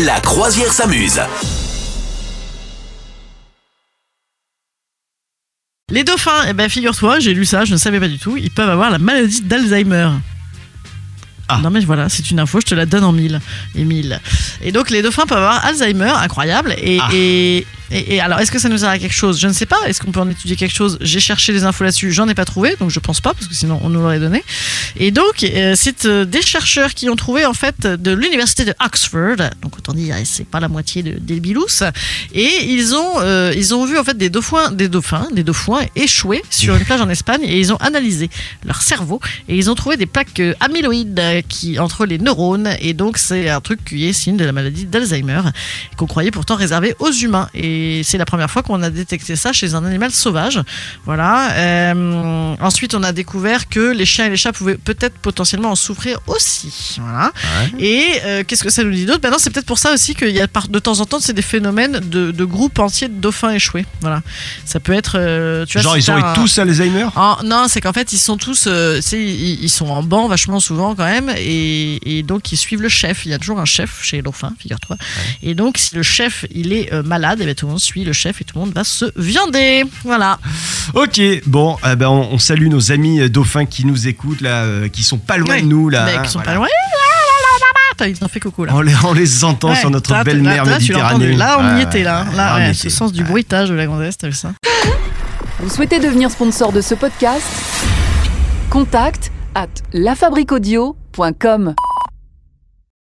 La croisière s'amuse. Les dauphins, eh ben figure-toi, j'ai lu ça, je ne savais pas du tout, ils peuvent avoir la maladie d'Alzheimer. Ah. Non mais voilà, c'est une info, je te la donne en mille et mille. Et donc les dauphins peuvent avoir Alzheimer, incroyable. Et, Ah. et, et- et alors, est-ce que ça nous sert à quelque chose? Je ne sais pas. Est-ce qu'on peut en étudier quelque chose? J'ai cherché des infos là-dessus, j'en ai pas trouvé, donc je pense pas, parce que sinon on nous l'aurait donné. Et donc, euh, c'est euh, des chercheurs qui ont trouvé en fait de l'université de Oxford, donc autant dire, c'est pas la moitié de, des bilous, et ils ont, euh, ils ont vu en fait des dauphins, des dauphins, des dauphins échoués sur une plage en Espagne, et ils ont analysé leur cerveau, et ils ont trouvé des plaques euh, amyloïdes qui entre les neurones, et donc c'est un truc qui est signe de la maladie d'Alzheimer, qu'on croyait pourtant réservé aux humains, et c'est la première fois qu'on a détecté ça chez un animal sauvage. Voilà. Euh, ensuite, on a découvert que les chiens et les chats pouvaient peut-être potentiellement en souffrir aussi. Voilà. Et euh, qu'est-ce que ça nous dit d'autre? Ben non, c'est peut-être pour ça aussi qu'il y a de temps en temps c'est des phénomènes de, de groupes entiers de dauphins échoués. Voilà. Ça peut être. euh, tu vois, Genre, ils ont eu un- tous Alzheimer? Ah, non, c'est qu'en fait, ils sont tous, euh, ils, ils sont en banc vachement souvent quand même, et, et donc ils suivent le chef. Il y a toujours un chef chez les dauphins, figure-toi. Et donc, si le chef il est euh, malade, et ben, tout le monde suit le chef et tout le monde va se viander. Voilà. Ok, bon, eh ben, on, on salue nos amis euh, dauphins qui nous écoutent, là, qui sont pas loin Ouais. de nous, là. Hein, qui sont voilà. pas loin. Ils ont fait coucou là. On les, on les entend Ouais, sur notre belle là, mer là, tu l'as entendu. Méditerranée. Là, on y était là. ouais, Là, on y ouais, était. ce sens du bruitage de la gonzesse, t'as vu ça Vous souhaitez devenir sponsor de ce podcast? Contact à lafabriquaudio.com.